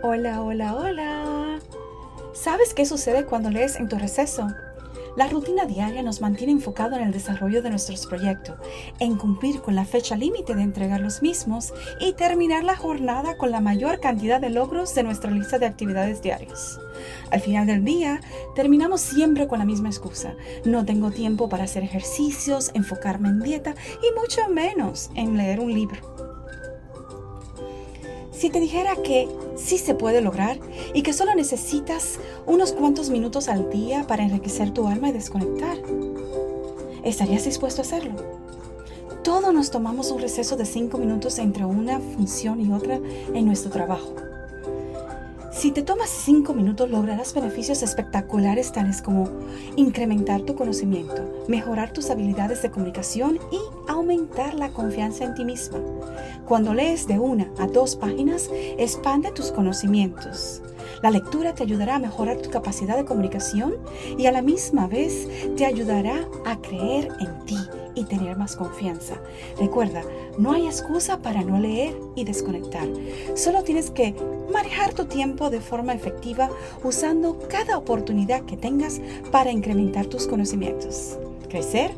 Hola, hola, hola. ¿Sabes qué sucede cuando lees en tu receso? La rutina diaria nos mantiene enfocado en el desarrollo de nuestros proyectos, en cumplir con la fecha límite de entregar los mismos y terminar la jornada con la mayor cantidad de logros de nuestra lista de actividades diarias. Al final del día, terminamos siempre con la misma excusa. No tengo tiempo para hacer ejercicios, enfocarme en dieta y mucho menos en leer un libro. Si te dijera que sí se puede lograr y que solo necesitas unos cuantos minutos al día para enriquecer tu alma y desconectar, ¿estarías dispuesto a hacerlo? Todos nos tomamos un receso de cinco minutos entre una función y otra en nuestro trabajo. Si te tomas cinco minutos lograrás beneficios espectaculares tales como incrementar tu conocimiento, mejorar tus habilidades de comunicación y aumentar la confianza en ti misma. Cuando lees de una a dos páginas, expande tus conocimientos. La lectura te ayudará a mejorar tu capacidad de comunicación y a la misma vez te ayudará a creer en ti y tener más confianza. Recuerda, no hay excusa para no leer y desconectar. Solo tienes que manejar tu tiempo de forma efectiva usando cada oportunidad que tengas para incrementar tus conocimientos, crecer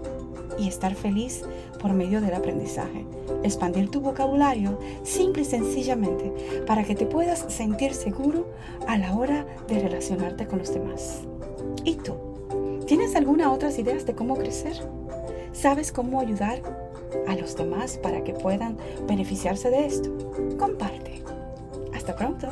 y estar feliz por medio del aprendizaje. Expandir tu vocabulario simple y sencillamente para que te puedas sentir seguro a la hora de relacionarte con los demás. ¿Y tú? ¿Tienes alguna otras ideas de cómo crecer? ¿Sabes cómo ayudar a los demás para que puedan beneficiarse de esto? Comparte. Hasta pronto.